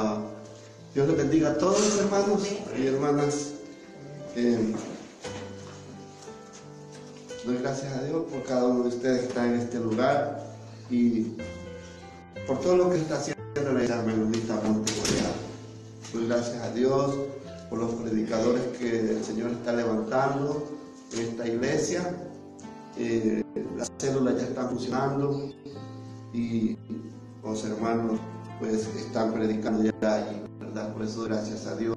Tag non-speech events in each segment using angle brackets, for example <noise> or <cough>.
Ah, Dios les bendiga a todos, hermanos y hermanas. Eh, doy gracias a Dios por cada uno de ustedes que está en este lugar y por todo lo que está haciendo la iglesia menonita Monte Doy gracias a Dios por los predicadores que el Señor está levantando en esta iglesia. Eh, las células ya están funcionando y los hermanos pues están predicando ya allí, ¿verdad? Por eso gracias a Dios.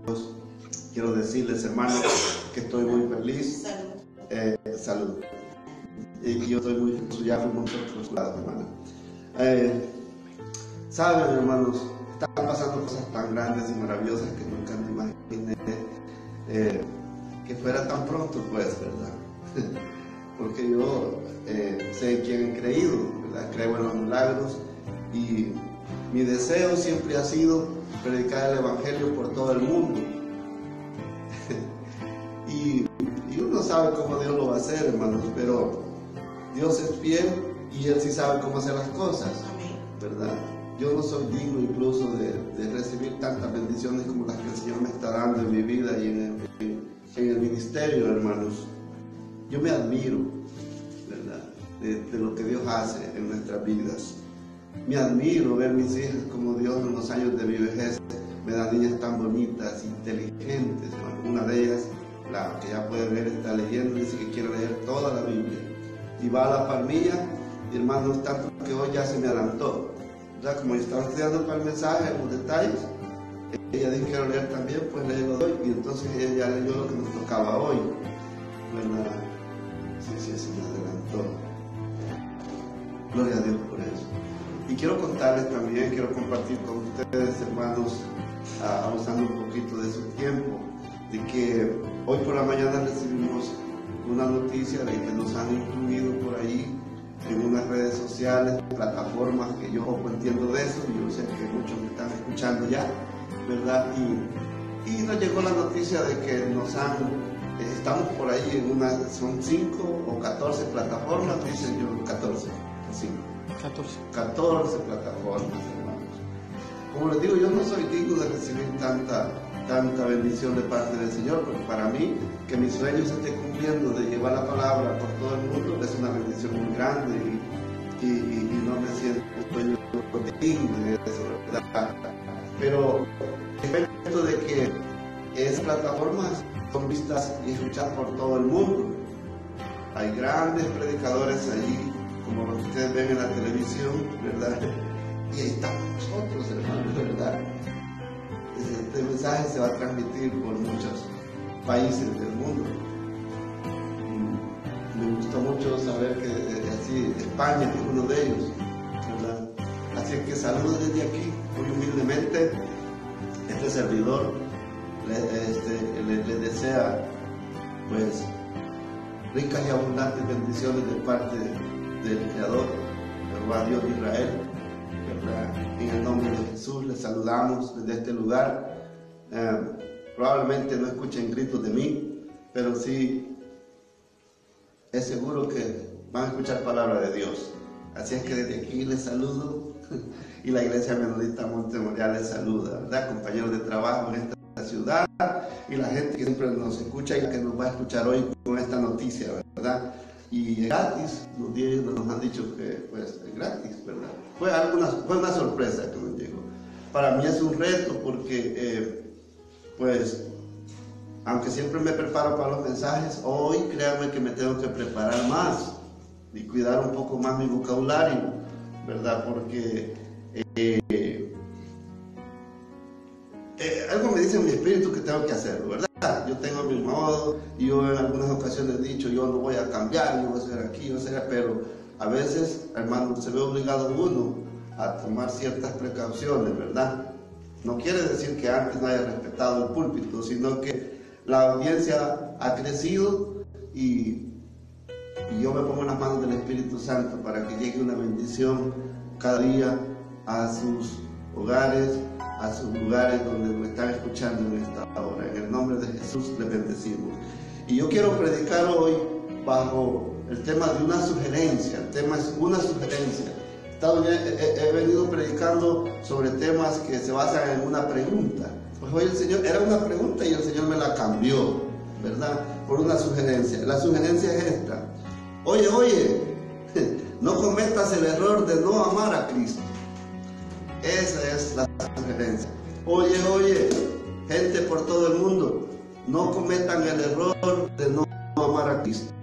Quiero decirles, hermanos, que estoy muy feliz. Salud. Eh, Y yo estoy muy feliz, ya fuimos otros lados, hermano. Eh, Saben, hermanos, están pasando cosas tan grandes y maravillosas que nunca me imaginé eh, que fuera tan pronto, pues, ¿verdad? <laughs> Porque yo eh, sé en quién he creído, ¿verdad? Creo en los milagros y mi deseo siempre ha sido predicar el Evangelio por todo el mundo. <laughs> y, y, uno sabe cómo Dios lo va a hacer, hermanos, pero Dios es fiel y Él sí sabe cómo hacer las cosas, ¿verdad? Yo no soy digno incluso de, de, recibir tantas bendiciones como las que el Señor me está dando en mi vida y en el, en, en el ministerio, hermanos. Yo me admiro, ¿verdad? De, de, lo que Dios hace en nuestras vidas. Me admiro ver mis hijas como Dios en los años de mi vejez me da niñas tan bonitas, inteligentes. Una de ellas, la que ya puede ver, está leyendo, dice que quiere leer toda la Biblia. Y va a la palmilla, y hermanos, tanto que hoy ya se me adelantó. Ya como yo estaba estudiando para el mensaje, los detalles, ella dijo que quiero leer también, pues le lo doy, y entonces ella leyó lo que nos tocaba hoy. ¿Verdad? Sí, sí, se me adelantó. Gloria a Dios por eso. Y quiero contarles también, quiero compartir con ustedes, hermanos, uh, usando un poquito de su tiempo, de que hoy por la mañana recibimos una noticia de que nos han incluido por ahí en unas redes sociales, plataformas que yo poco entiendo de eso, yo sé que muchos me están escuchando ya, ¿verdad? Y, nos llegó la noticia de que nos han, eh, estamos por ahí en una, son 5 o 14 plataformas, dicen yo, 14, 5. 14. 14 plataformas, hermanos. Como les digo, yo no soy digno de recibir tanta, tanta bendición de parte del Señor, porque para mí que mi sueño se esté cumpliendo de llevar la palabra por todo el mundo es una bendición muy grande y, y, no me siento digno de eso, ¿verdad? Pero efecto de que esas plataformas son vistas y escuchadas por todo el mundo. Hay grandes predicadores allí, como los que ustedes ven en la televisión, ¿verdad? Y ahí estamos nosotros, hermanos, ¿verdad? Este mensaje se va a transmitir por muchos países del mundo. Me gustó mucho saber que así España es uno de ellos, ¿verdad? Así que saludos desde aquí, muy humildemente. Este servidor le, este, le, le desea, pues, ricas y abundantes bendiciones de parte del Creador, ¿verdad? Dios de Israel, ¿verdad? En el nombre de Jesús les saludamos desde este lugar. Eh, probablemente no escuchen gritos de mí, pero sí es seguro que van a escuchar palabra de Dios. Así es que desde aquí les saludo <laughs> y la iglesia menonita Monte Memorial les saluda, ¿verdad? Compañeros de trabajo en esta ciudad y la gente que siempre nos escucha y que nos va a escuchar hoy con esta noticia, ¿verdad? Y gratis, los días nos han dicho que pues es gratis, ¿verdad? Fue, alguna, fue una sorpresa que nos llegó. Para mí es un reto porque, eh, pues, aunque siempre me preparo para los mensajes, hoy créanme que me tengo que preparar más y cuidar un poco más mi vocabulario, ¿verdad? Porque eh, eh, algo me dice en mi espíritu que tengo que hacerlo, ¿verdad? Yo tengo mi modo y yo en algunas ocasiones he dicho, yo no voy a cambiar, yo voy a hacer aquí, yo voy a hacer, pero a veces, hermano, se ve obligado uno a tomar ciertas precauciones, ¿verdad? No quiere decir que antes no haya respetado el púlpito, sino que la audiencia ha crecido y yo me pongo en las manos del Espíritu Santo para que llegue una bendición cada día a sus hogares, a sus lugares donde me están escuchando en esta hora. En el nombre de Jesús les bendecimos. Y yo quiero predicar hoy bajo el tema de una sugerencia. El tema es una sugerencia. he, venido predicando sobre temas que se basan en una pregunta. Pues hoy el Señor, era una pregunta y el Señor me la cambió, ¿verdad? Por una sugerencia. La sugerencia es esta. Oye, oye, <laughs> no cometas el error de no amar a Cristo. Esa es la sugerencia. Oye, oye, gente por todo el mundo, no cometan el error de no amar a Cristo.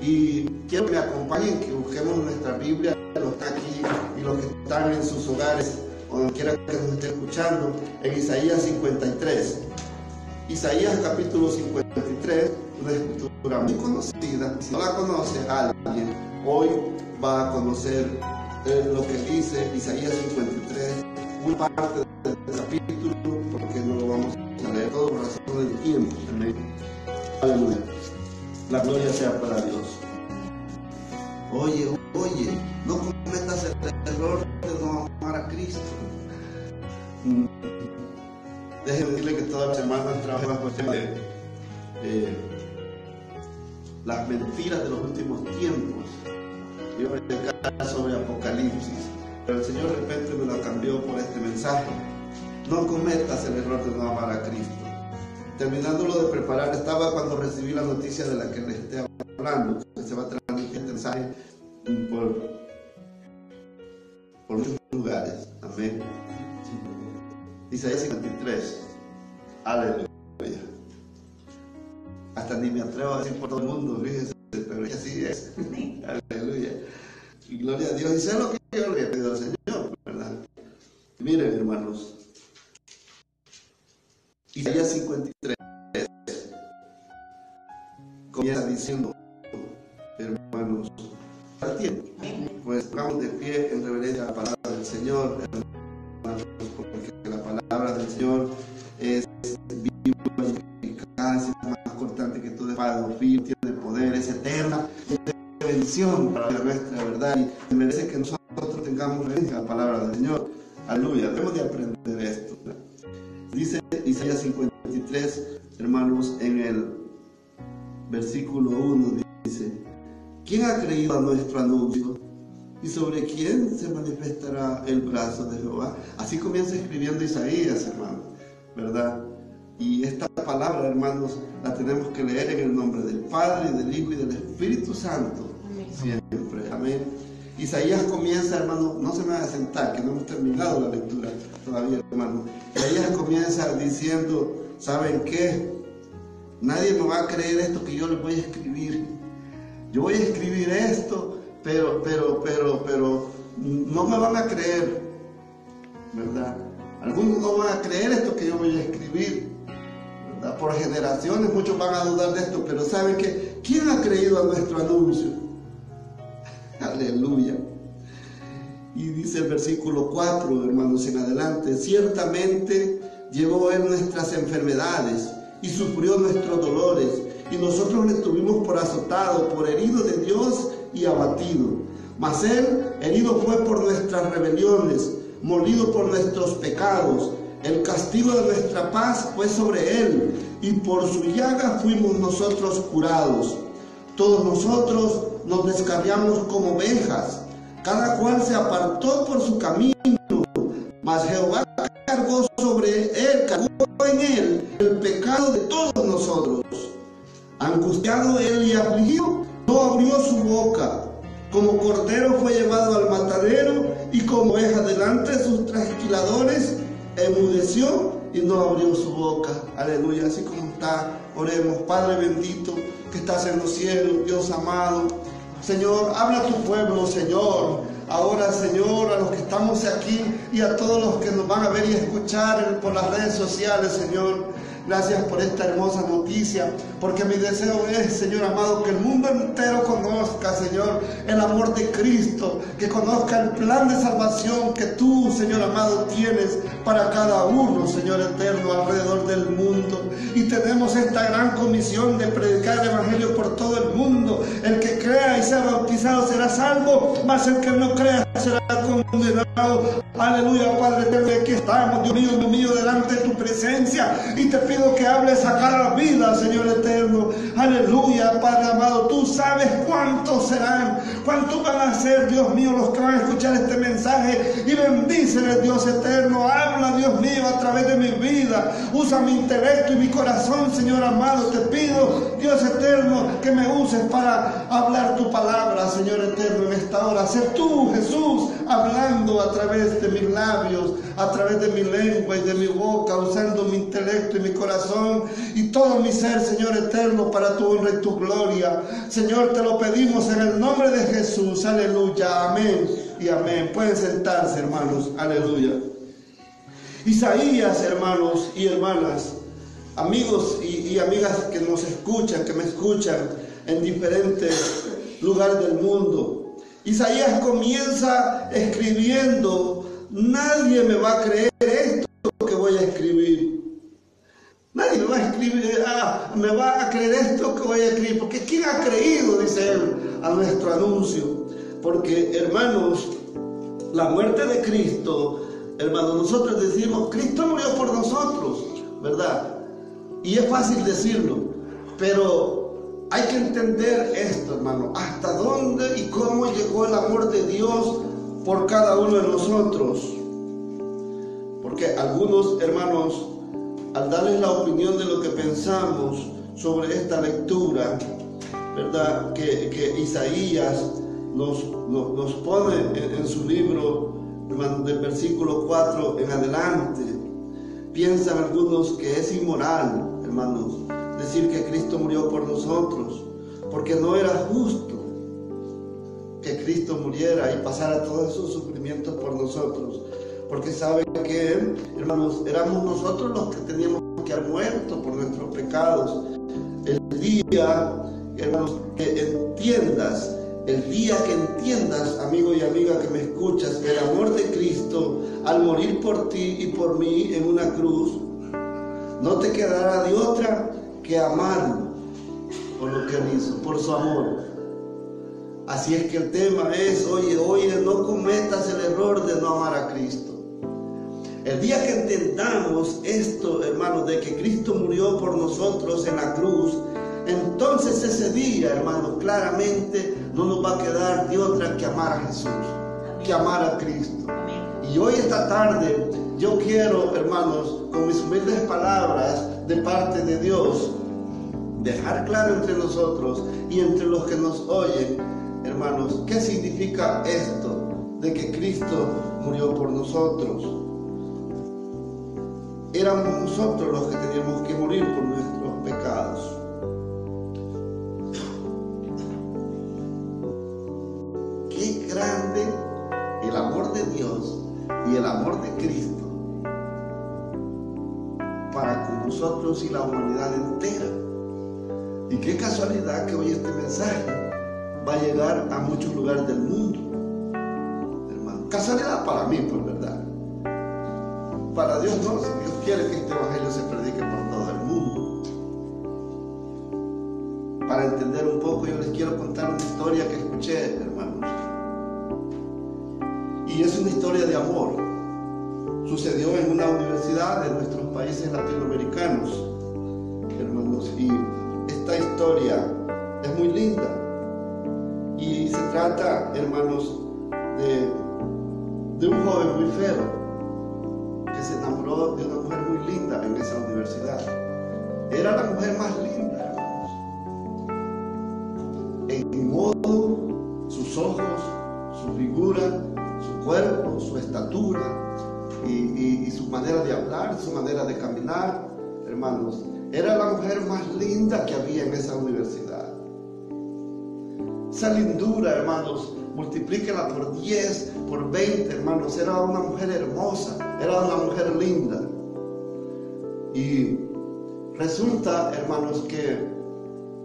Y quiero que me acompañen, que busquemos nuestra Biblia, los que aquí y los que están en sus hogares, o donde quiera que nos estén escuchando, en Isaías 53. Isaías capítulo 53, una escritura muy conocida. Si no la conoce alguien, hoy va a conocer lo que dice Isaías 53, una parte del capítulo, porque no lo vamos a leer todo por razón del tiempo. Aleluya. La gloria sea para Dios. Oye, oye, no cometas el error de no amar a Cristo. Mm. Déjenme decirle que todas las semanas trabajo de eh, las mentiras de los últimos tiempos. Yo voy a predicar sobre Apocalipsis, pero el Señor de repente me lo cambió por este mensaje. No cometas el error de no amar a Cristo terminándolo de preparar, estaba cuando recibí la noticia de la que les estoy hablando, que se va a transmitir este mensaje por, por muchos lugares. Amén. Isaías 53. Aleluya. Hasta ni me atrevo a decir por todo el mundo, fíjense, pero así es. Y gloria a Dios. Y sé lo que yo le he pedido al Señor, ¿verdad? Miren, hermanos, Isaías 53 comienza diciendo, hermanos, pues pongamos de pie en reverencia a la palabra del Señor, hermanos, porque la palabra del Señor es viva y eficaz, es más cortante que todo espada de tiene poder, es eterna, bendición para nuestra verdad y merece que nosotros tengamos reverencia la palabra del Señor. Aleluya, debemos de aprender esto. Dice Isaías 53, hermanos, en el versículo 1 dice, ¿quién ha creído a nuestro anuncio? ¿Y sobre quién se manifestará el brazo de Jehová? Así comienza escribiendo Isaías, hermano, ¿verdad? Y esta palabra, hermanos, la tenemos que leer en el nombre del Padre, del Hijo y del Espíritu Santo. Siempre. Amén. Isaías comienza, hermano, no se me va a sentar, que no hemos terminado la lectura todavía, hermano. Isaías comienza diciendo, ¿saben qué? Nadie me va a creer esto que yo les voy a escribir. Yo voy a escribir esto, pero, pero, pero, pero, no me van a creer, ¿verdad? Algunos no van a creer esto que yo voy a escribir, ¿verdad? Por generaciones muchos van a dudar de esto, pero ¿saben qué? ¿Quién ha creído a nuestro anuncio? Aleluya. Y dice el versículo 4, hermanos, en adelante, ciertamente llevó él nuestras enfermedades y sufrió nuestros dolores, y nosotros le tuvimos por azotado, por herido de Dios y abatido. Mas él herido fue por nuestras rebeliones, molido por nuestros pecados. El castigo de nuestra paz fue sobre él, y por su llaga fuimos nosotros curados. Todos nosotros nos descarriamos como ovejas, cada cual se apartó por su camino, mas Jehová cargó sobre él, cargó en él el pecado de todos nosotros. Angustiado él y afligido, no abrió su boca. Como cordero fue llevado al matadero y como oveja delante de sus trasquiladores, enmudeció y no abrió su boca. Aleluya, así como está, oremos. Padre bendito que estás en los cielos, Dios amado. Señor, habla a tu pueblo, Señor. Ahora, Señor, a los que estamos aquí y a todos los que nos van a ver y escuchar por las redes sociales, Señor. Gracias por esta hermosa noticia, porque mi deseo es, Señor amado, que el mundo entero conozca, Señor, el amor de Cristo, que conozca el plan de salvación que tú, Señor amado, tienes para cada uno, Señor eterno, alrededor del mundo. Y tenemos esta gran comisión de predicar el Evangelio por todo el mundo. El que crea y sea bautizado será salvo, mas el que no crea será condenado. Aleluya, Padre eterno, aquí estamos, Dios mío, Dios mío, delante de tu presencia. Y te pido que hables a cada vida, Señor eterno. Aleluya, Padre amado. Tú sabes cuántos serán, cuántos van a ser, Dios mío, los que van a escuchar este mensaje. Y bendíceles, Dios eterno. Habla, Dios mío, a través de mi vida. Usa mi intelecto y mi corazón, Señor amado. Te pido, Dios eterno, que me uses para hablar tu palabra, Señor eterno, en esta hora. Ser tú, Jesús, hablando a través de mis labios, a través de mi lengua y de mi boca, usando mi intelecto y mi corazón y todo mi ser, Señor eterno, para tu honra y tu gloria. Señor, te lo pedimos en el nombre de Jesús. Aleluya. Amén y amén. Pueden sentarse, hermanos. Aleluya. Isaías, hermanos y hermanas, amigos y, y amigas que nos escuchan, que me escuchan en diferentes lugares del mundo. Isaías comienza escribiendo, nadie me va a creer esto que voy a escribir. Nadie me va a escribir, ah, me va a creer esto que voy a escribir, porque ¿quién ha creído, dice él, a nuestro anuncio? Porque, hermanos, la muerte de Cristo, hermanos, nosotros decimos, Cristo murió por nosotros, ¿verdad? Y es fácil decirlo, pero hay que entender esto, hermano, hasta dónde y cómo llegó el amor de Dios por cada uno de nosotros. Porque algunos hermanos, al darles la opinión de lo que pensamos sobre esta lectura, ¿verdad? Que, que Isaías nos, nos, nos pone en, en, su libro, hermano, del versículo 4 en adelante. Piensan algunos que es inmoral, hermanos, decir que Cristo murió por nosotros, porque no era justo que Cristo muriera y pasara todos esos sufrimientos por nosotros, porque sabe que, hermanos, éramos nosotros los que teníamos que haber muerto por nuestros pecados. El día, hermanos, que entiendas, el día que entiendas, amigo y amiga que me escuchas, el amor de Cristo al morir por ti y por mí en una cruz, no te quedará de otra que amarlo por lo que él hizo, por su amor. Así es que el tema es, oye, oye, no cometas el error de no amar a Cristo. El día que entendamos esto, hermanos, de que Cristo murió por nosotros en la cruz, entonces ese día, hermanos, claramente no nos va a quedar de otra que amar a Jesús, que amar a Cristo. Y hoy esta tarde yo quiero, hermanos, con mis humildes palabras de parte de Dios, dejar claro entre nosotros y entre los que nos oyen, hermanos, qué significa esto de que Cristo murió por nosotros. Éramos nosotros los que teníamos que morir por nuestros pecados. Qué grande el amor de Dios y el amor de Cristo para con nosotros y la humanidad entera. Y qué casualidad que hoy este mensaje va a llegar a muchos lugares del mundo. Hermano, casualidad para mí, por verdad. Para Dios no, si Dios quiere que este evangelio se predique por todo el mundo. Para entender un poco, yo les quiero contar una historia que escuché, hermanos. Y es una historia de amor. Sucedió en una universidad de nuestros países latinoamericanos, es muy linda. Y se trata, hermanos, de, de un joven muy feo que se enamoró de una mujer muy linda en esa universidad. Era la mujer más linda, hermanos. En modo, sus ojos, su figura, su cuerpo, su estatura y su manera de hablar, su manera de caminar, hermanos. Era la mujer más linda que había en esa universidad. Esa lindura, hermanos, multiplíquela por 10, por 20, hermanos. Era una mujer hermosa, era una mujer linda. Y resulta, hermanos, que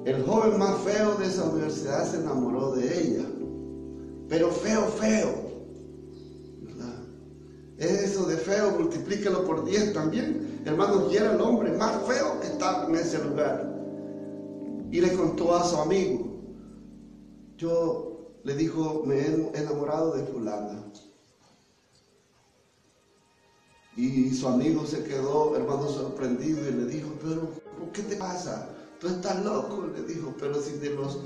el joven más feo de esa universidad se enamoró de ella. Pero feo, feo. ¿verdad? Eso de feo, multiplíquelo por 10 también. Hermanos, y era el hombre más feo que estaba en ese lugar. Y le contó a su amigo, yo le dijo, me he enamorado de fulana. Y su amigo se quedó, hermano, sorprendido y le dijo, pero ¿qué te pasa? Tú estás loco, le dijo, pero si de los,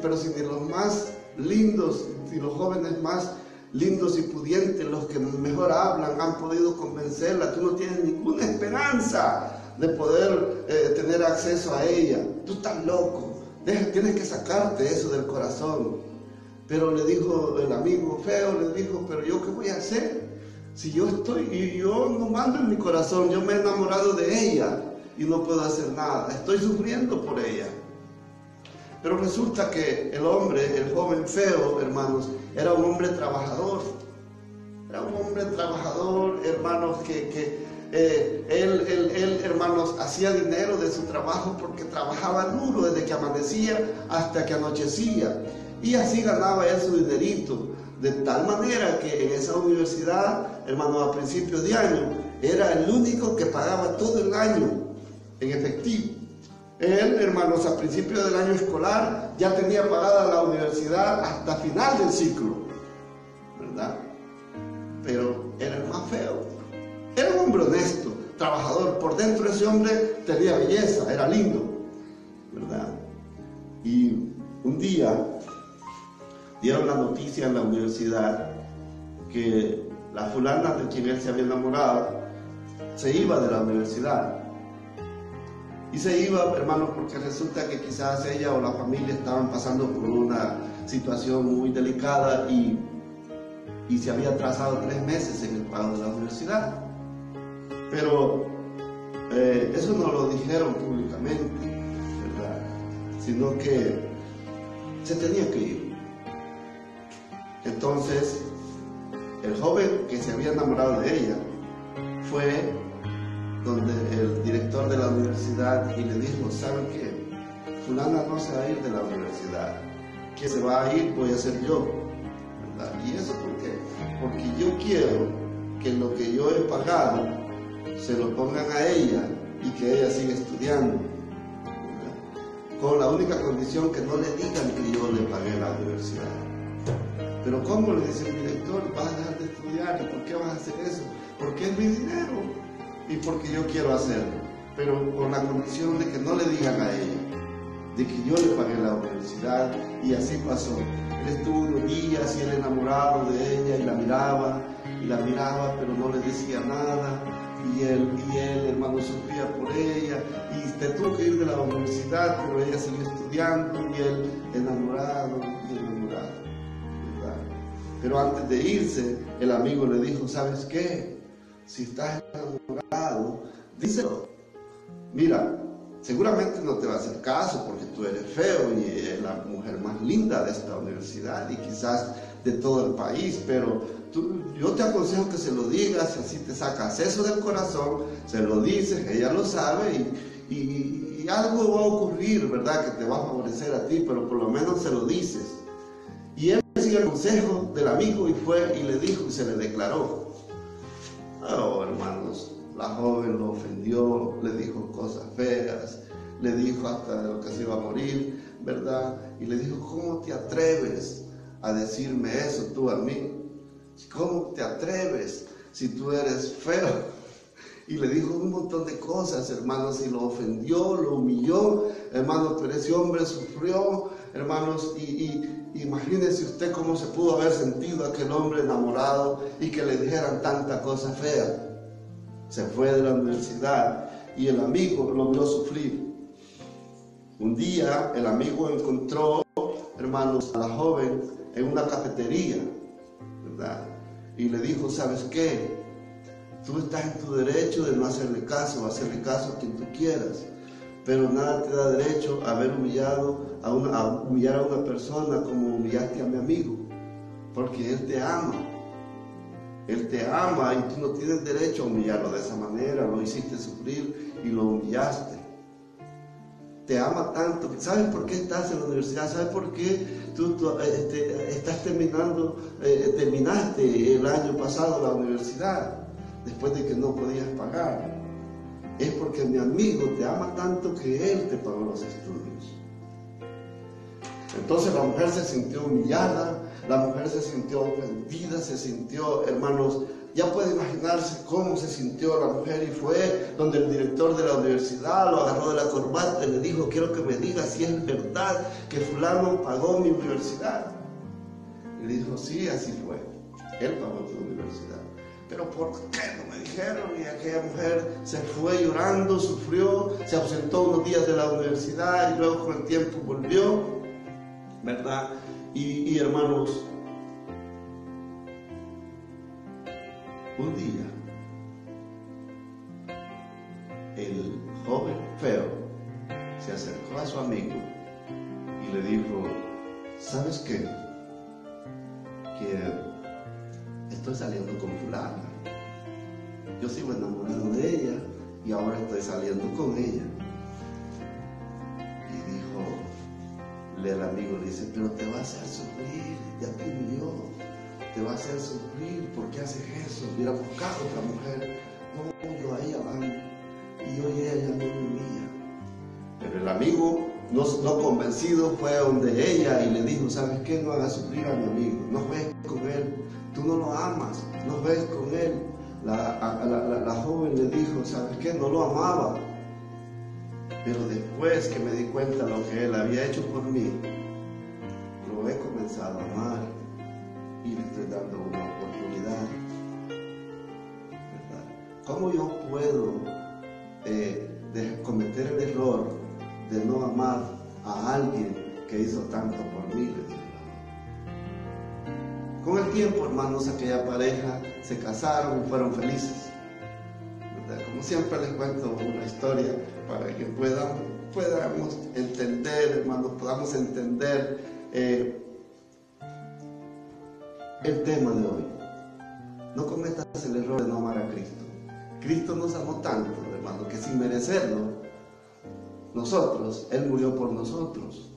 pero si de los más lindos, y los jóvenes más lindos y pudientes, los que mejor hablan, han podido convencerla, tú no tienes ninguna esperanza de poder eh, tener acceso a ella. Tú estás loco, tienes que sacarte eso del corazón. Pero le dijo el amigo feo, le dijo, pero yo qué voy a hacer? Si yo estoy, y yo no mando en mi corazón, yo me he enamorado de ella y no puedo hacer nada, estoy sufriendo por ella. Pero resulta que el hombre, el joven feo, hermanos, era un hombre trabajador. Era un hombre trabajador, hermanos, que, eh, él, él, él, hermanos, hacía dinero de su trabajo porque trabajaba duro desde que amanecía hasta que anochecía. Y así ganaba él su dinerito. De tal manera que en esa universidad, hermanos, a principios de año, era el único que pagaba todo el año en efectivo. Él, hermanos, a principios del año escolar ya tenía pagada la universidad hasta final del ciclo, ¿verdad? Pero era el más feo. Era un hombre honesto, trabajador. Por dentro ese hombre tenía belleza, era lindo, ¿verdad? Y un día dieron la noticia en la universidad que la fulana de quien él se había enamorado se iba de la universidad. Y se iba, hermano, porque resulta que quizás ella o la familia estaban pasando por una situación muy delicada y, y se había atrasado tres meses en el pago de la universidad. Pero eh, eso no lo dijeron públicamente, ¿verdad? Sino que se tenía que ir. Entonces, el joven que se había enamorado de ella fue donde el director de la universidad y le dijo, ¿saben qué? Fulana no se va a ir de la universidad. Que se va a ir voy a ser yo. ¿Y eso por qué? Porque yo quiero que lo que yo he pagado se lo pongan a ella y que ella siga estudiando. Con la única condición que no le digan que yo le pagué la universidad. Pero ¿cómo le dice el director? Vas a dejar de estudiar. ¿Y por qué vas a hacer eso? Porque es mi dinero y porque yo quiero hacerlo, pero con la condición de que no le digan a ella, de que yo le pagué la universidad y así pasó. Él estuvo unos días y él enamorado de ella y la miraba y la miraba, pero no le decía nada. Y él, y él, hermano, sufría por ella y te tuvo que ir de la universidad, pero ella siguió estudiando y él enamorado y enamorado. Pero antes de irse, el amigo le dijo, ¿sabes qué? Si estás enamorado, díselo. Mira, seguramente no te va a hacer caso porque tú eres feo y es la mujer más linda de esta universidad y quizás de todo el país, pero yo te aconsejo que se lo digas, así te sacas eso del corazón, se lo dices, ella lo sabe y, y algo va a ocurrir, ¿verdad? Que te va a favorecer a ti, pero por lo menos se lo dices. Y él siguió el consejo del amigo y fue y le dijo y se le declaró. Oh, hermanos, la joven lo ofendió, le dijo cosas feas, le dijo hasta de lo que se iba a morir, ¿verdad? Y le dijo, ¿cómo te atreves a decirme eso tú a mí? ¿Cómo te atreves si tú eres feo? Y le dijo un montón de cosas, hermanos, y lo ofendió, lo humilló, hermanos, pero ese hombre sufrió, hermanos, y, imagínese usted cómo se pudo haber sentido aquel hombre enamorado y que le dijeran tanta cosa fea. Se fue de la universidad y el amigo lo vio sufrir. Un día el amigo encontró, hermanos, a la joven en una cafetería, ¿verdad? Y le dijo, ¿sabes qué? Tú estás en tu derecho de no hacerle caso, hacerle caso a quien tú quieras pero nada te da derecho a haber humillado a, una, humillar a una persona como humillaste a mi amigo, porque él te ama. Él te ama y tú no tienes derecho a humillarlo de esa manera, lo hiciste sufrir y lo humillaste. Te ama tanto. ¿Sabes por qué estás en la universidad? ¿Sabes por qué tú, este, estás terminando, eh, terminaste el año pasado la universidad después de que no podías pagar? es porque mi amigo te ama tanto que él te pagó los estudios. Entonces la mujer se sintió humillada, La mujer se sintió ofendida, se sintió, hermanos, ya puede imaginarse cómo se sintió la mujer y fue donde el director de la universidad lo agarró de la corbata y le dijo, quiero que me digas si es verdad que fulano pagó mi universidad. Y le dijo, sí, así fue. Él pagó tu universidad. Pero ¿por qué no me dijeron? Y aquella mujer se fue llorando, sufrió, se ausentó unos días de la universidad y luego con el tiempo volvió, ¿verdad? Y, hermanos, un día, el joven feo se acercó a su amigo y le dijo, ¿sabes qué? Que estoy saliendo con fulana. Yo sigo enamorado de ella y ahora estoy saliendo con ella. El amigo le dice, pero te va a hacer sufrir, ya te murió, te va a hacer sufrir, ¿por qué haces eso? Hubiera buscado otra mujer. No, yo a ella van, y yo y ella no mía. Pero el amigo no, no, convencido fue donde ella y le dijo, ¿sabes qué? No hagas sufrir a mi amigo, no juegues con él, tú no lo amas, no ves con él. La, joven le dijo, ¿sabes qué? No lo amaba. Pero después que me di cuenta lo que él había hecho por mí, lo he comenzado a amar y le estoy dando una oportunidad. ¿Cómo yo puedo eh, cometer el error de no amar a alguien que hizo tanto por mí? Con el tiempo, hermanos, aquella pareja se casaron y fueron felices. Como siempre les cuento una historia para que puedan, podamos entender, hermanos, podamos entender eh, el tema de hoy. No cometas el error de no amar a Cristo. Cristo nos amó tanto, hermano, que sin merecerlo, nosotros, Él murió por nosotros.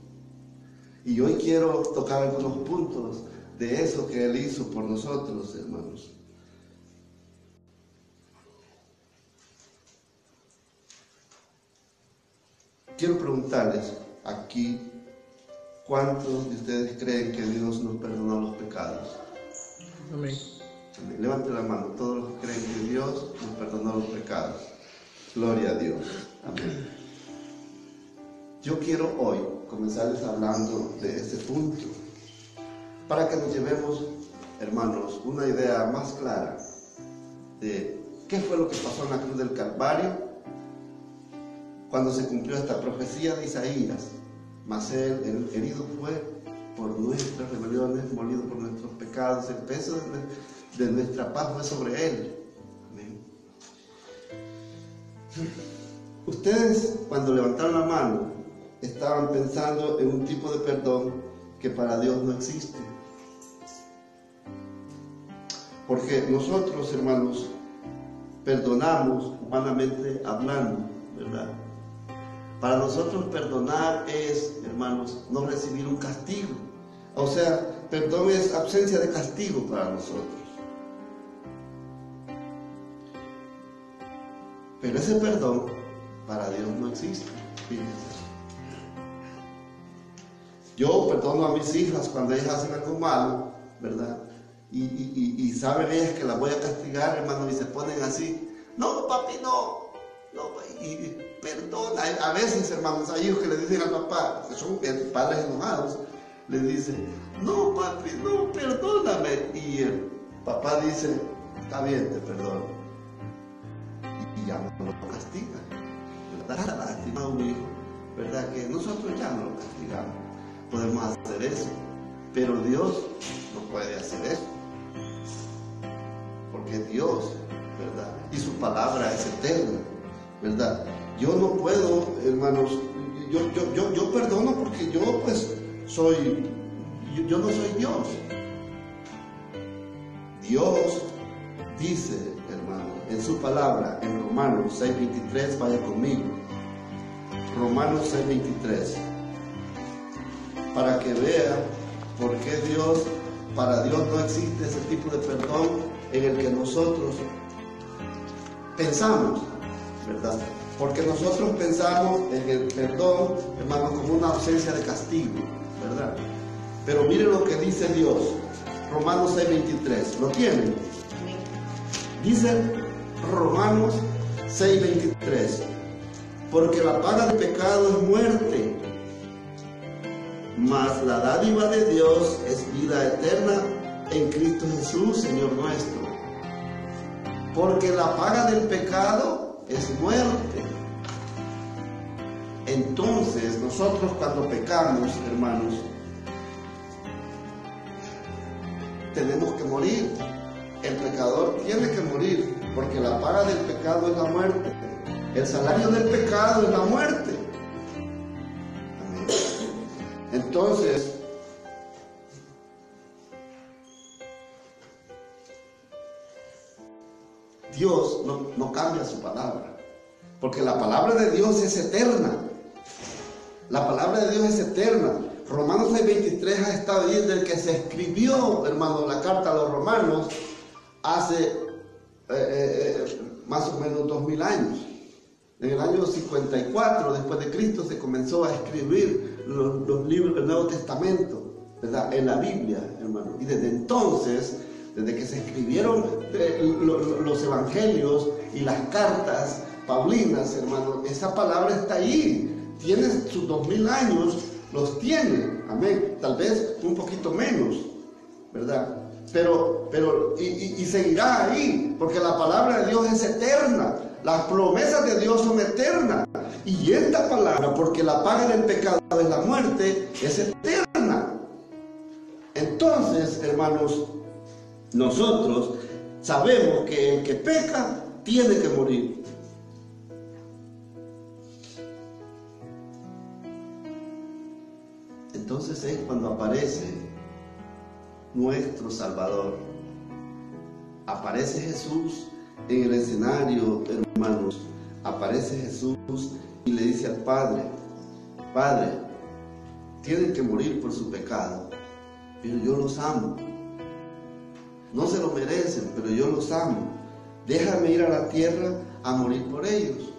Y hoy quiero tocar algunos puntos de eso que Él hizo por nosotros, hermanos. Quiero preguntarles aquí, ¿cuántos de ustedes creen que Dios nos perdonó los pecados? Amén. Levante la mano, todos los que creen que Dios nos perdonó los pecados. Gloria a Dios. Amén. Yo quiero hoy comenzarles hablando de ese punto para que nos llevemos, hermanos, una idea más clara de qué fue lo que pasó en la cruz del Calvario cuando se cumplió esta profecía de Isaías. Mas él, el herido fue por nuestras rebeliones, molido por nuestros pecados, el peso de, nuestra paz fue sobre él. Amén. Ustedes cuando levantaron la mano estaban pensando en un tipo de perdón que para Dios no existe. Porque nosotros, hermanos, perdonamos humanamente hablando, ¿verdad? Para nosotros perdonar es, hermanos, no recibir un castigo. O sea, perdón es ausencia de castigo para nosotros. Pero ese perdón para Dios no existe. Yo perdono a mis hijas cuando ellas hacen algo malo, ¿verdad? y, saben ellas que las voy a castigar, hermano, y se ponen así, no, papi, no, no, y, perdona, a veces, hermanos, hay hijos que le dicen al papá, que son padres enojados, le dicen, no, papi, no, perdóname, y el papá dice, está bien, te perdono, y, ya no lo castiga, ¿verdad? Lástima a un hijo, ¿verdad? Que nosotros ya no lo castigamos, podemos hacer eso, pero Dios no puede hacer eso porque Dios, ¿verdad? Y su palabra es eterna, ¿verdad? Yo no puedo, hermanos, yo, yo, yo, yo perdono porque yo pues soy, yo, no soy Dios. Dios dice, hermano, en su palabra, en Romanos 6:23, vaya conmigo. Romanos 6:23. Para que vea por qué Dios, para Dios no existe ese tipo de perdón en el que nosotros pensamos, ¿verdad? Porque nosotros pensamos en el perdón, hermano, como una ausencia de castigo, ¿verdad? Pero mire lo que dice Dios. Romanos 6:23. ¿Lo tienen? Dice Romanos 6:23. Porque la paga del pecado es muerte, mas la dádiva de Dios es vida eterna en Cristo Jesús, Señor nuestro. Porque la paga del pecado es muerte. Entonces nosotros cuando pecamos, hermanos, tenemos que morir. El pecador tiene que morir, porque la paga del pecado es la muerte. El salario del pecado es la muerte. Entonces, Dios no, cambia su palabra, porque la palabra de Dios es eterna. La palabra de Dios es eterna. Romanos 6:23 ha estado ahí desde que se escribió, hermano, la carta a los romanos hace eh, eh, eh, más o menos dos mil años. En el año 54 después de Cristo se comenzó a escribir los, libros del Nuevo Testamento, ¿verdad? En la Biblia, hermano. Y desde entonces, desde que se escribieron los evangelios y las cartas paulinas, hermano, esa palabra está ahí. Tiene sus dos mil años, los tiene, amén. Tal vez un poquito menos, ¿verdad? Pero, pero, y, y seguirá ahí, porque la palabra de Dios es eterna. Las promesas de Dios son eternas. Y esta palabra, porque la paga del pecado es la muerte, es eterna. Entonces, hermanos, nosotros sabemos que el que peca tiene que morir. Entonces es cuando aparece nuestro Salvador. Aparece Jesús en el escenario, hermanos, aparece Jesús y le dice al Padre, Padre, tienen que morir por su pecado, pero yo los amo. No se lo merecen, pero yo los amo. Déjame ir a la tierra a morir por ellos.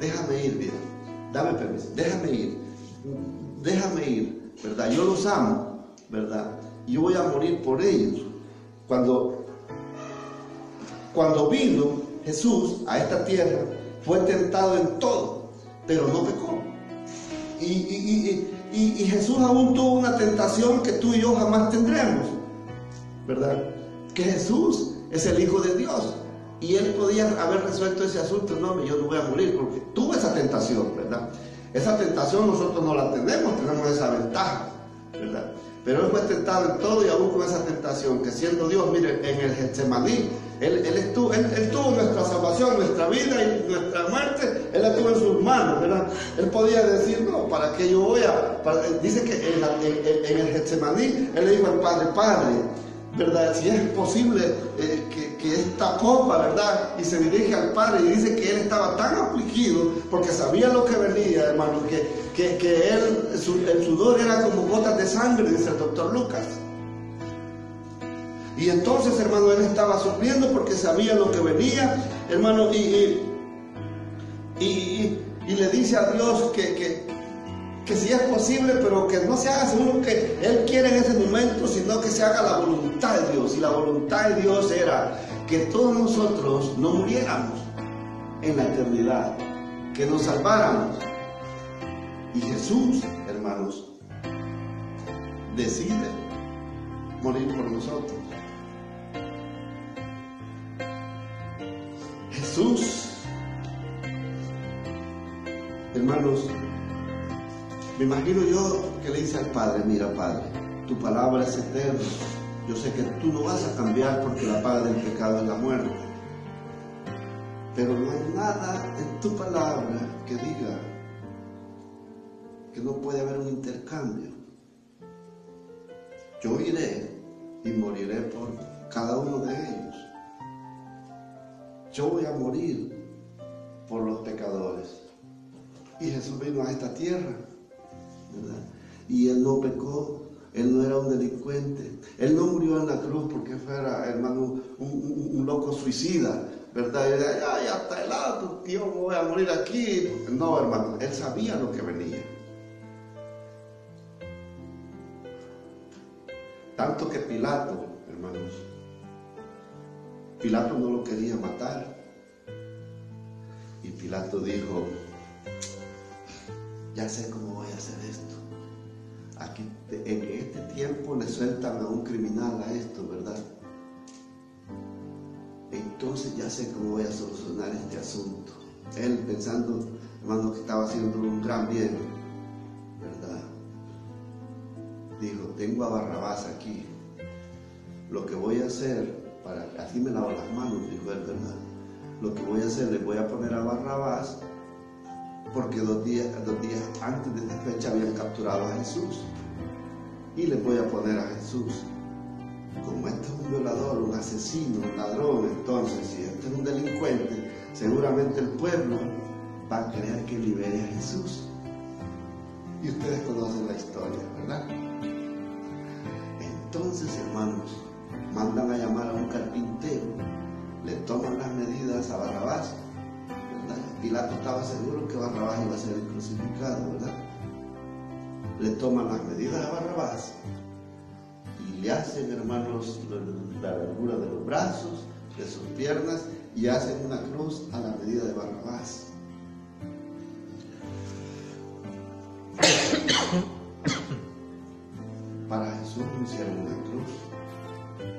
Déjame ir, bien. Dame permiso. Déjame ir. Déjame ir, ¿verdad? Yo los amo, ¿verdad? Y yo voy a morir por ellos. Cuando cuando vino Jesús a esta tierra, fue tentado en todo, pero no pecó. Y, Jesús aún tuvo una tentación que tú y yo jamás tendremos, ¿verdad? Que Jesús es el Hijo de Dios. Y él podía haber resuelto ese asunto, no, yo no voy a morir, porque tuvo esa tentación, ¿verdad? Esa tentación nosotros no la tenemos, tenemos esa ventaja, ¿verdad? Pero él fue tentado en todo y aún con esa tentación, que siendo Dios, mire, en el Getsemaní, él, estuvo, él, tuvo nuestra salvación, nuestra vida y nuestra muerte, Él la tuvo en sus manos, ¿verdad? Él podía decir, no, ¿para qué yo voy a...? dice que en, el Getsemaní, Él le dijo al Padre, Padre, ¿verdad? Si es posible eh, que, esta copa, ¿verdad? Y se dirige al Padre y dice que Él estaba tan afligido porque sabía lo que venía, hermano, que, que, él, el sudor era como gotas de sangre, dice el doctor Lucas. Y entonces, hermano, él estaba sufriendo porque sabía lo que venía, hermano, y, y, le dice a Dios que, que, si es posible, pero que no se haga según que él quiere en ese momento, sino que se haga la voluntad de Dios. Y la voluntad de Dios era que todos nosotros no muriéramos en la eternidad, que nos salváramos. Y Jesús, hermanos, decide morir por nosotros. Jesús, hermanos, me imagino yo que le dice al Padre, mira Padre, tu palabra es eterna. Yo sé que tú no vas a cambiar porque la paga del pecado es la muerte. Pero no hay nada en tu palabra que diga que no puede haber un intercambio. Yo iré y moriré por cada uno de ellos yo voy a morir por los pecadores. Y Jesús vino a esta tierra. Y él no pecó, él no era un delincuente, él no murió en la cruz porque fuera, hermano, un, loco suicida, ¿verdad? Ya, está helado, me voy a morir aquí. No, hermano, él sabía lo que venía. Tanto que Pilato, hermanos, Pilato no lo quería matar. Y Pilato dijo, ya sé cómo voy a hacer esto. Aquí, en este tiempo le sueltan a un criminal a esto, ¿verdad? Entonces ya sé cómo voy a solucionar este asunto. Él pensando, hermano, que estaba haciendo un gran bien, ¿verdad? Dijo, tengo a Barrabás aquí. Lo que voy a hacer, para así me lavo las manos, dijo él, ¿verdad? Lo que voy a hacer, le voy a poner a Barrabás porque dos días, antes de esta fecha habían capturado a Jesús. Y le voy a poner a Jesús. Como este es un violador, un asesino, un ladrón, entonces si este es un delincuente, seguramente el pueblo va a creer que libere a Jesús. Y ustedes conocen la historia, ¿verdad? Entonces, hermanos, mandan a llamar a un carpintero, le toman las medidas a Barrabás Pilato estaba seguro que Barrabás iba a ser crucificado, ¿verdad? Le toman las medidas a Barrabás y le hacen, hermanos, la verdura de los brazos, de sus piernas y hacen una cruz a la medida de Barrabás. <coughs> Para Jesús no hicieron una cruz,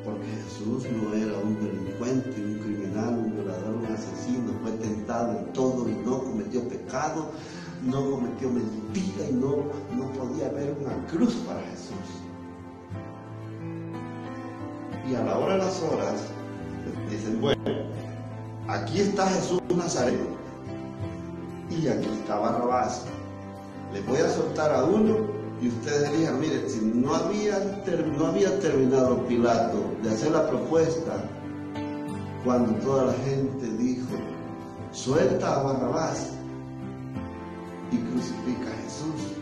porque Jesús no era un delincuente, un criminal, un violador, un asesino, fue tentado en todo y no cometió pecado, no cometió mentira y no, no podía haber una cruz para Jesús. Y a la hora de las horas, dicen, bueno, aquí está Jesús Nazareno y aquí está Barrabás. Le voy a soltar a uno y ustedes dirían, miren, si no había, no había terminado Pilato de hacer la propuesta, cuando toda la gente dijo, suelta a Barrabás y crucifica a Jesús.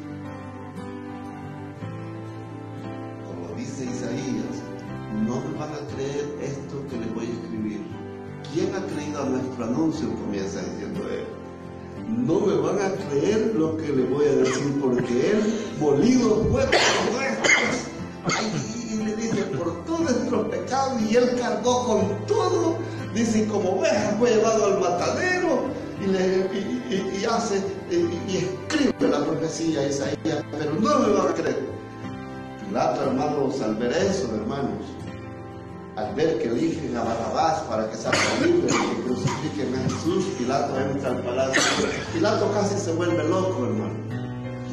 Como dice Isaías, no me van a creer esto que les voy a escribir. ¿Quién ha creído a nuestro anuncio? Comienza diciendo él no me van a creer lo que le voy a decir, porque él, molido fue por nuestros. y le dice, por todos nuestros pecados, y él cargó con todo. Dice, como oveja fue llevado al matadero, y, le, y, hace, y, escribe la profecía Isaías, pero no me van a creer. Pilato, hermanos, al ver eso, hermanos, al ver que eligen a Barrabás para que salga libre que crucifiquen a Jesús, Pilato entra al palacio. Pilato casi se vuelve loco, hermano.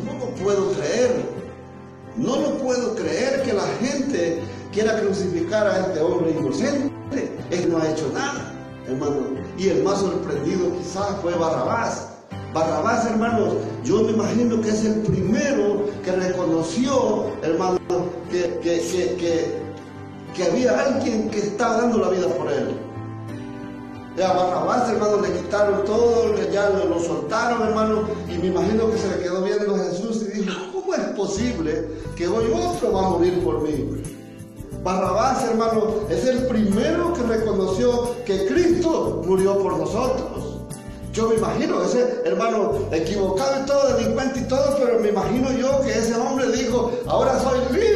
No lo puedo creer. No lo puedo creer que la gente quiera crucificar a este hombre inocente. Él no ha hecho nada, hermano. Y el más sorprendido quizás fue Barrabás. Barrabás, hermanos, yo me imagino que es el primero que reconoció, hermano, que que había alguien que estaba dando la vida por él. Ya Barrabás, hermano, le quitaron todo, ya lo, soltaron, hermano, y me imagino que se le quedó viendo a Jesús y dijo, ¿cómo es posible que hoy otro va a morir por mí? Barrabás, hermano, es el primero que reconoció que Cristo murió por nosotros. Yo me imagino, ese hermano equivocado y todo, delincuente y todo, pero me imagino yo que ese hombre dijo, ahora soy libre,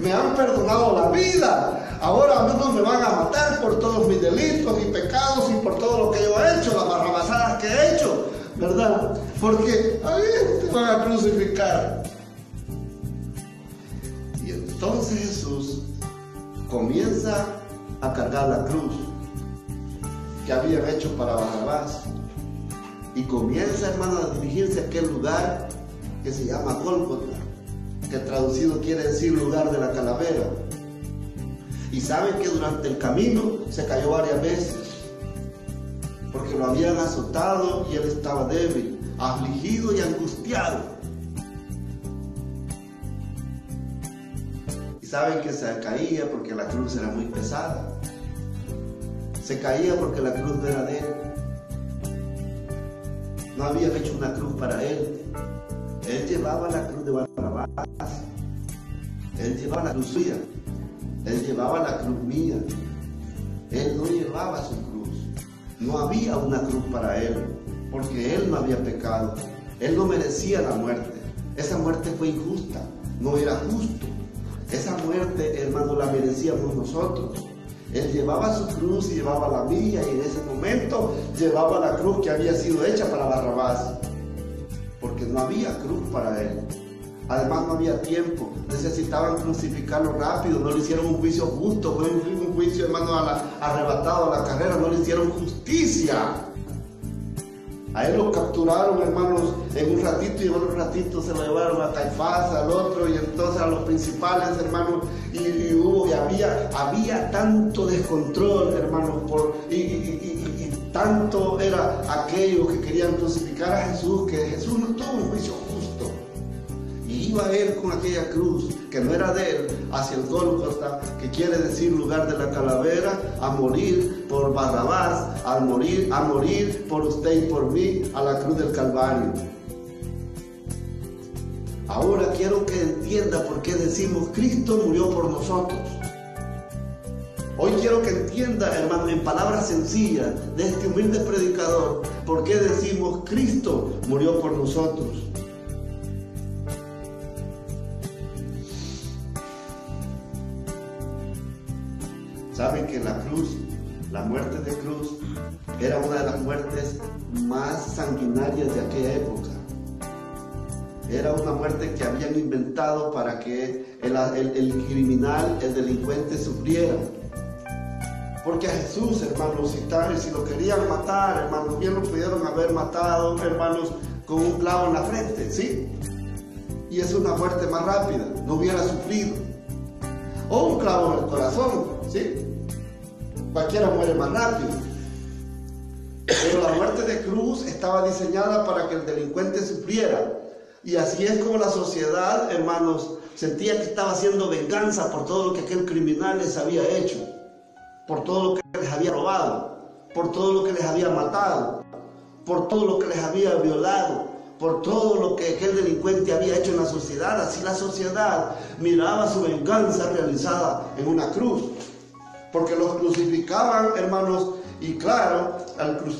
me han perdonado la vida, ahora a mí me van a matar por todos mis delitos y pecados y por todo lo que yo he hecho, las barrabasadas que he hecho, ¿verdad? Porque ahí te van a crucificar. Y entonces Jesús comienza a cargar la cruz que habían hecho para Barrabás y comienza, hermano, a dirigirse a aquel lugar que se llama Gólgota, que traducido quiere decir lugar de la calavera. Y saben que durante el camino se cayó varias veces, porque lo habían azotado y él estaba débil, afligido y angustiado. Y saben que se caía porque la cruz era muy pesada. Se caía porque la cruz no era de él no habían hecho una cruz para él. Él llevaba la cruz de Él llevaba la cruz suya. Él llevaba la cruz mía. Él no llevaba su cruz. No había una cruz para él, porque él no había pecado. Él no merecía la muerte. Esa muerte fue injusta. No era justo. Esa muerte, hermano, la merecíamos nosotros. Él llevaba su cruz y llevaba la mía y en ese momento llevaba la cruz que había sido hecha para Barrabás. Porque no había cruz para él. Además no había tiempo, necesitaban crucificarlo rápido, no le hicieron un juicio justo, fue un, juicio hermano arrebatado a la carrera, no le hicieron justicia. A él lo capturaron, hermanos, en un ratito y en otro ratito se lo llevaron a Caifás, al otro, y entonces a los principales, hermanos, y, había, había tanto descontrol, hermanos, por, y, y, tanto era aquellos que querían crucificar a Jesús, que Jesús no tuvo un juicio iba ir con aquella cruz que no era de él hacia el Gólgota, que quiere decir lugar de la calavera, a morir por Barrabás, a morir, a morir por usted y por mí a la cruz del Calvario. Ahora quiero que entienda por qué decimos Cristo murió por nosotros. Hoy quiero que entienda, hermano, en palabras sencillas de este humilde predicador, por qué decimos Cristo murió por nosotros. Saben que la cruz, la muerte de cruz, era una de las muertes más sanguinarias de aquella época. Era una muerte que habían inventado para que el, criminal, el delincuente sufriera. Porque a Jesús, hermanos, si, lo querían matar, hermanos, bien lo pudieron haber matado, hermanos, con un clavo en la frente, ¿sí? Y es una muerte más rápida, no hubiera sufrido. O un clavo en el corazón, ¿sí? Cualquiera muere más rápido. Pero la muerte de cruz estaba diseñada para que el delincuente sufriera. Y así es como la sociedad, hermanos, sentía que estaba haciendo venganza por todo lo que aquel criminal les había hecho, por todo lo que les había robado, por todo lo que les había matado, por todo lo que les había violado, por todo lo que aquel delincuente había hecho en la sociedad. Así la sociedad miraba su venganza realizada en una cruz porque los crucificaban, hermanos, y claro,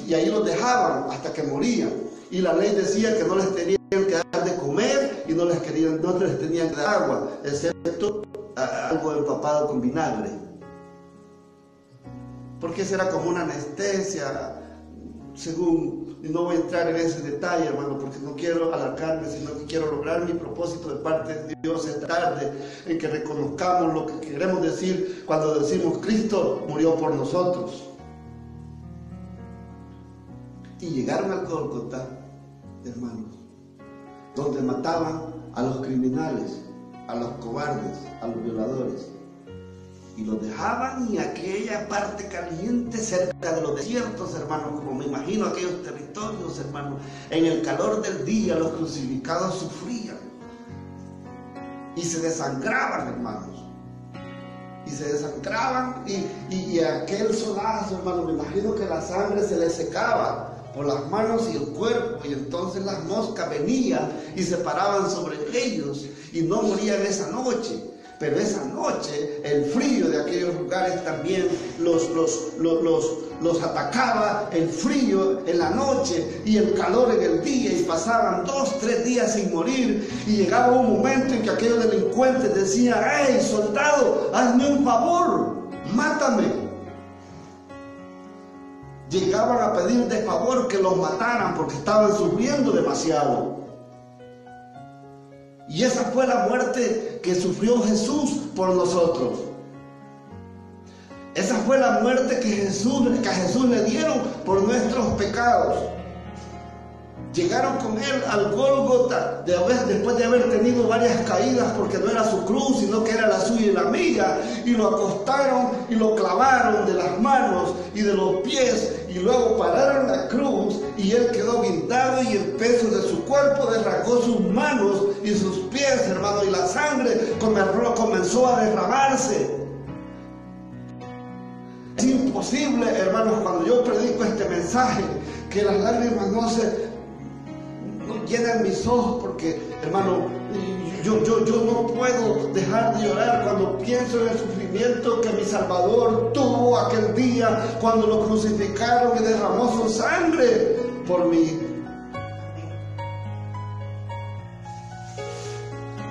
y ahí los dejaban hasta que morían. Y la ley decía que no les tenían que dar de comer y no les, querían, no les tenían que dar agua, excepto algo empapado con vinagre. Porque esa era como una anestesia, según, y no voy a entrar en ese detalle, hermano, porque no quiero alargarme, sino que quiero lograr mi propósito de parte de Dios esta tarde, en que reconozcamos lo que queremos decir cuando decimos Cristo murió por nosotros. Y llegaron al Gólgota, hermanos, donde mataban a los criminales, a los cobardes, a los violadores y los dejaban en aquella parte caliente cerca de los desiertos, hermanos, como me imagino aquellos territorios, hermanos. En el calor del día los crucificados sufrían y se desangraban, hermanos. Y se desangraban y, y, aquel solazo, hermano, me imagino que la sangre se les secaba por las manos y el cuerpo y entonces las moscas venían y se paraban sobre ellos y no morían esa noche pero esa noche el frío aquellos lugares también los, los, los, los, atacaba, el frío en la noche y el calor en el día y pasaban dos, tres días sin morir y llegaba un momento en que aquellos delincuentes decían, hey soldado, hazme un favor, mátame. Llegaban a pedir de favor que los mataran porque estaban sufriendo demasiado. Y esa fue la muerte que sufrió Jesús por nosotros. Esa fue la muerte que, Jesús, que a Jesús le dieron por nuestros pecados. Llegaron con él al Gólgota después de haber tenido varias caídas porque no era su cruz, sino que era la suya y la mía. Y lo acostaron y lo clavaron de las manos y de los pies y luego pararon la cruz y él quedó guindado y el peso de su cuerpo derracó sus manos y sus pies, hermano, y la sangre comenzó a derramarse. Es imposible, hermanos, cuando yo predico este mensaje, que las lágrimas no se llenan mis ojos porque, hermano, yo no puedo dejar de llorar cuando pienso en el sufrimiento que mi Salvador tuvo aquel día cuando lo crucificaron y derramó su sangre por mí.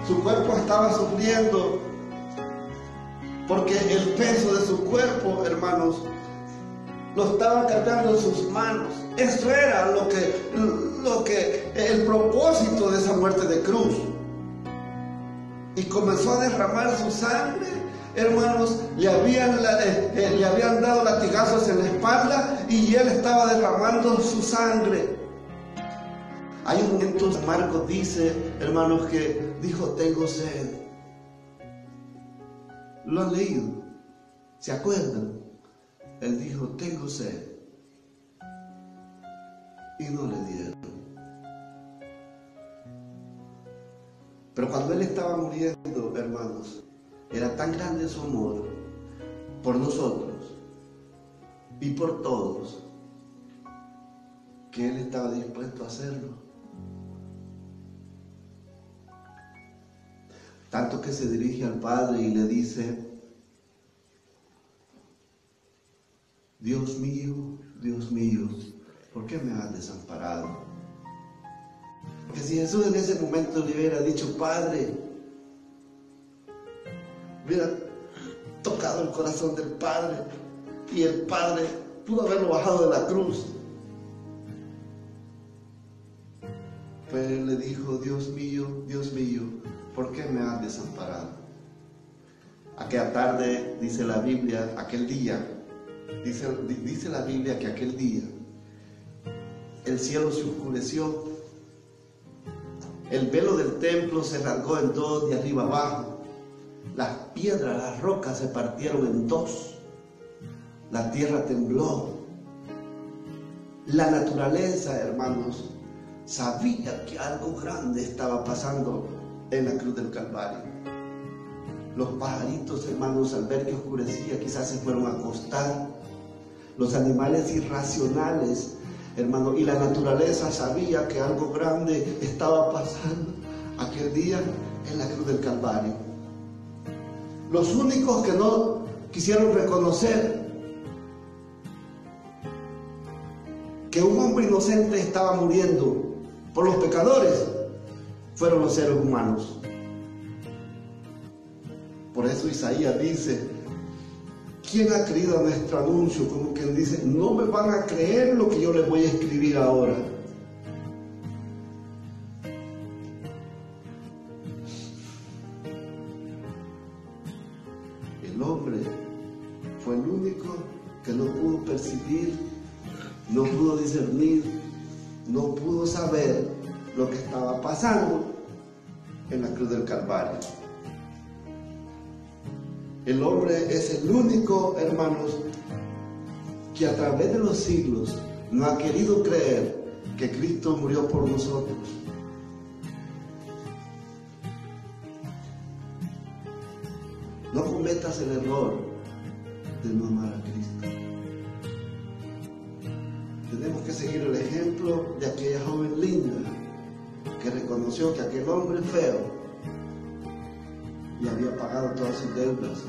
Su cuerpo estaba sufriendo porque el peso de su cuerpo, hermanos, lo estaba cargando en sus manos. Eso era lo que, lo que, el propósito de esa muerte de cruz. Y comenzó a derramar su sangre. Hermanos, le habían, habían dado latigazos en la espalda y él estaba derramando su sangre. Hay un momento, Marcos dice, hermanos, que dijo, tengo sed. ¿Lo han leído? ¿Se acuerdan? Él dijo, tengo sed. Y no le dieron. Pero cuando él estaba muriendo, hermanos, era tan grande su amor por nosotros y por todos que él estaba dispuesto a hacerlo. Tanto que se dirige al Padre y le dice, Dios mío, Dios mío, ¿por qué me has desamparado? Porque si Jesús en ese momento le hubiera dicho, Padre, hubiera tocado el corazón del Padre y el Padre pudo haberlo bajado de la cruz. Pero él le dijo, Dios mío, Dios mío, ¿por qué me has desamparado? Aquella tarde, dice la Biblia, aquel día, Dice, dice la Biblia que aquel día el cielo se oscureció, el velo del templo se rasgó en dos de arriba abajo, las piedras, las rocas se partieron en dos, la tierra tembló, la naturaleza, hermanos, sabía que algo grande estaba pasando en la cruz del Calvario. Los pajaritos, hermanos, al ver que oscurecía, quizás se fueron a acostar los animales irracionales, hermano, y la naturaleza sabía que algo grande estaba pasando aquel día en la cruz del Calvario. Los únicos que no quisieron reconocer que un hombre inocente estaba muriendo por los pecadores fueron los seres humanos. Por eso Isaías dice, ¿Quién ha creído a nuestro anuncio? Como quien dice, no me van a creer lo que yo les voy a escribir ahora. El hombre fue el único que no pudo percibir, no pudo discernir, no pudo saber lo que estaba pasando en la cruz del Calvario. El hombre es el único, hermanos, que a través de los siglos no ha querido creer que Cristo murió por nosotros. No cometas el error de no amar a Cristo. Tenemos que seguir el ejemplo de aquella joven linda que reconoció que aquel hombre feo y había pagado todas sus deudas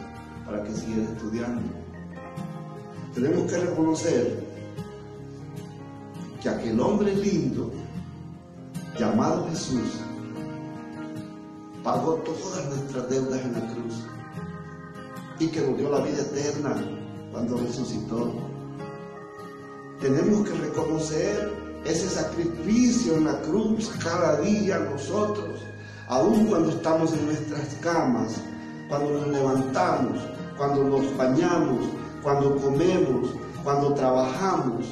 para que siguiera estudiando. Tenemos que reconocer que aquel hombre lindo llamado Jesús pagó todas nuestras deudas en la cruz y que nos dio la vida eterna cuando resucitó. Tenemos que reconocer ese sacrificio en la cruz cada día nosotros aun cuando estamos en nuestras camas, cuando nos levantamos, cuando nos bañamos, cuando comemos, cuando trabajamos,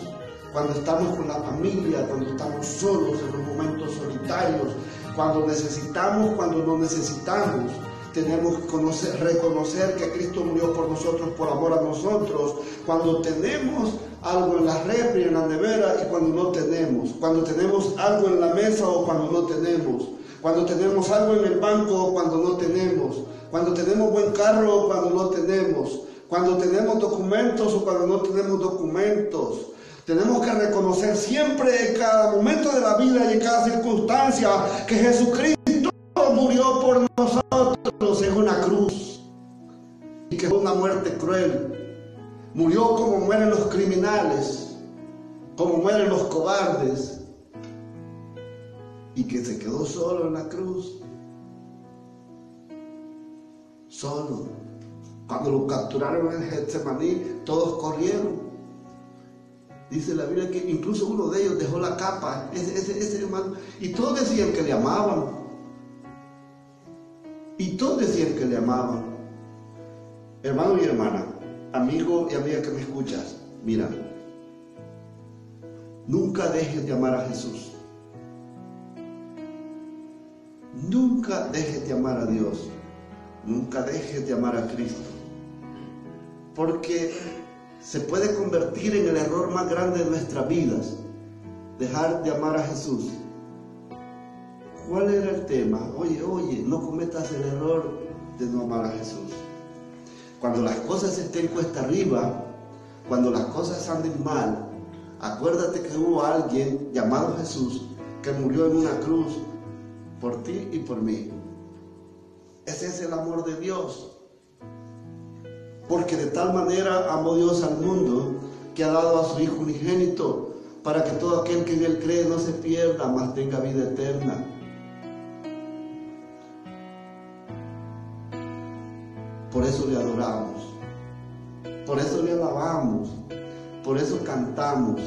cuando estamos con la familia, cuando estamos solos en los momentos solitarios, cuando necesitamos, cuando no necesitamos. Tenemos que reconocer que Cristo murió por nosotros, por amor a nosotros. Cuando tenemos algo en la refri, en la nevera y cuando no tenemos. Cuando tenemos algo en la mesa o cuando no tenemos cuando tenemos algo en el banco o cuando no tenemos, cuando tenemos buen carro o cuando no tenemos, cuando tenemos documentos o cuando no tenemos documentos. Tenemos que reconocer siempre en cada momento de la vida y en cada circunstancia que Jesucristo murió por nosotros en una cruz y que fue una muerte cruel. Murió como mueren los criminales, como mueren los cobardes, y que se quedó solo en la cruz, solo, Cuando lo capturaron en Getsemaní, todos corrieron. Dice la Biblia que incluso uno de ellos dejó la capa, ese, ese, hermano, y todos decían que le amaban. Y todos decían que le amaban. Hermano y hermana, amigo y amiga que me escuchas, mira, nunca dejes de amar a Jesús. Nunca dejes de amar a Dios. Nunca dejes de amar a Cristo. Porque se puede convertir en el error más grande de nuestras vidas, dejar de amar a Jesús. ¿Cuál era el tema? Oye, oye, no cometas el error de no amar a Jesús. Cuando las cosas estén cuesta arriba, cuando las cosas anden mal, acuérdate que hubo alguien llamado Jesús que murió en una cruz por ti y por mí. Ese es el amor de Dios. Porque de tal manera amó Dios al mundo que ha dado a su Hijo unigénito para que todo aquel que en él cree no se pierda, mas tenga vida eterna. Por eso le adoramos, por eso le alabamos, por eso cantamos.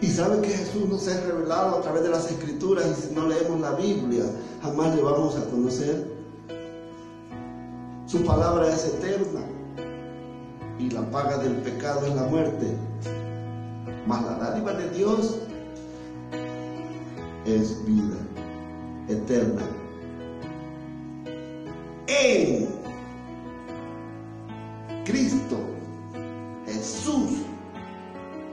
Y sabe que Jesús nos ha revelado a través de las escrituras y si no leemos la Biblia, jamás le vamos a conocer. Su palabra es eterna y la paga del pecado es la muerte. Mas la dádiva de Dios es vida eterna. En Cristo Jesús,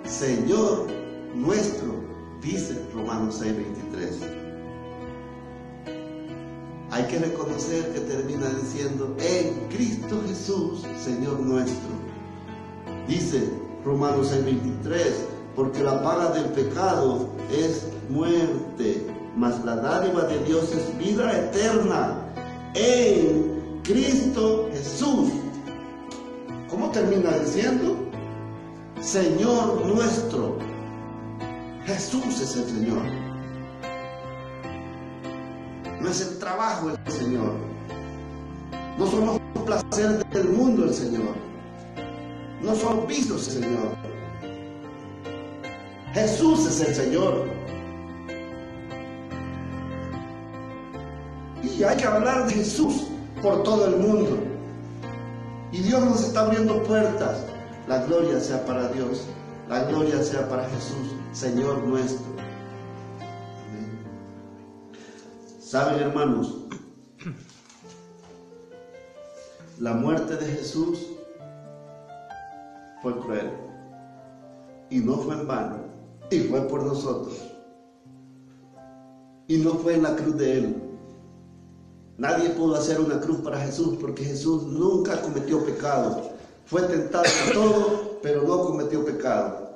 Señor nuestro, dice Romanos 6:23 hay que reconocer que termina diciendo, en Cristo Jesús, Señor nuestro. Dice Romanos 6:23, porque la paga del pecado es muerte, mas la dádiva de Dios es vida eterna en Cristo Jesús. ¿Cómo termina diciendo? Señor nuestro. Jesús es el Señor no es el trabajo del Señor. No son los placeres del mundo el Señor. No son vistos el Señor. Jesús es el Señor. Y hay que hablar de Jesús por todo el mundo. Y Dios nos está abriendo puertas. La gloria sea para Dios. La gloria sea para Jesús, Señor nuestro. Saben, hermanos, la muerte de Jesús fue cruel y no fue en vano y fue por nosotros y no fue en la cruz de Él. Nadie pudo hacer una cruz para Jesús porque Jesús nunca cometió pecado. Fue tentado en todo, pero no cometió pecado.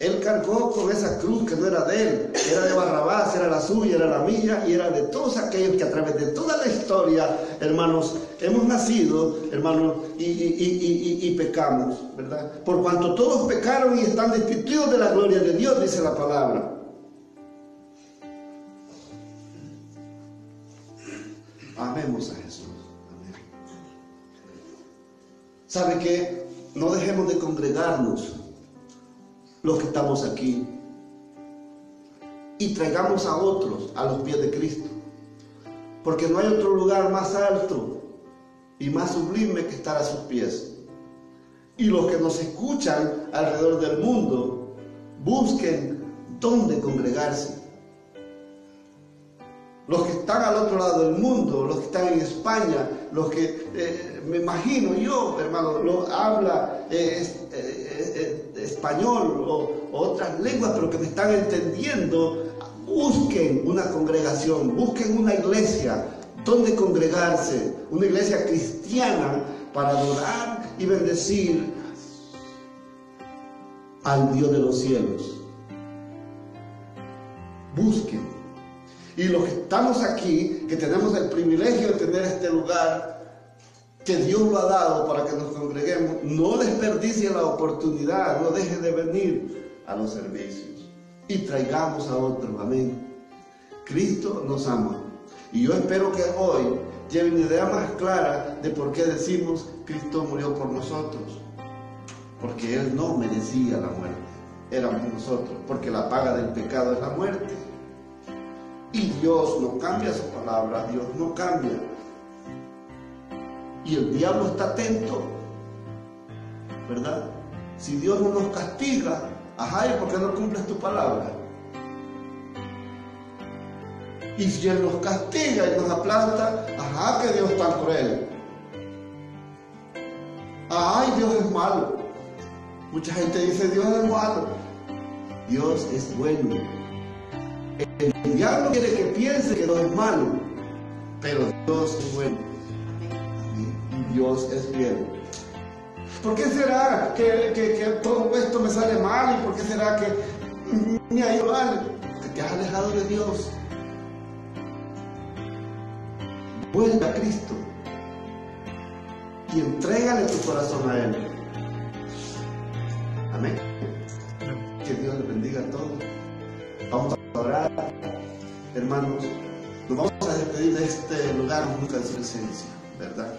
Él cargó con esa cruz que no era de él, era de Barrabás, era la suya, era la mía y era de todos aquellos que a través de toda la historia, hermanos, hemos nacido, hermanos, y, pecamos, ¿verdad? Por cuanto todos pecaron y están destituidos de la gloria de Dios, dice la palabra. Amemos a Jesús. Amén. ¿Sabe qué? No dejemos de congregarnos los que estamos aquí y traigamos a otros a los pies de Cristo. Porque no hay otro lugar más alto y más sublime que estar a sus pies. Y los que nos escuchan alrededor del mundo busquen dónde congregarse. Los que están al otro lado del mundo, los que están en España, los que eh, me imagino yo, hermano, lo habla eh, eh, español o, otras lenguas, pero que me están entendiendo, busquen una congregación, busquen una iglesia donde congregarse, una iglesia cristiana para adorar y bendecir al Dios de los cielos. Busquen y los que estamos aquí, que tenemos el privilegio de tener este lugar, que Dios lo ha dado para que nos congreguemos, no desperdicie la oportunidad, no deje de venir a los servicios y traigamos a otros. Amén. Cristo nos ama. Y yo espero que hoy lleve una idea más clara de por qué decimos Cristo murió por nosotros. Porque Él no merecía la muerte, éramos nosotros, porque la paga del pecado es la muerte. Y Dios no cambia su palabra, Dios no cambia. Y el diablo está atento, ¿verdad? Si Dios no nos castiga, ajá, ¿y por qué no cumples tu palabra? Y si Él nos castiga y nos aplasta, ajá, que Dios tan cruel. Ay, Dios es malo. Mucha gente dice Dios es malo. Dios es bueno. El diablo quiere que piense que Dios es malo, pero Dios es bueno. Y Dios es bien. ¿Por qué será que, que, todo esto me sale mal? ¿Y por qué será que me ha ido mal? Porque te has alejado de Dios. Vuelve a Cristo y entrégale tu corazón a Él. Amén. Que Dios le bendiga a todos. Vamos a hermanos. Nos vamos a despedir de este lugar nunca de su presencia, ¿verdad?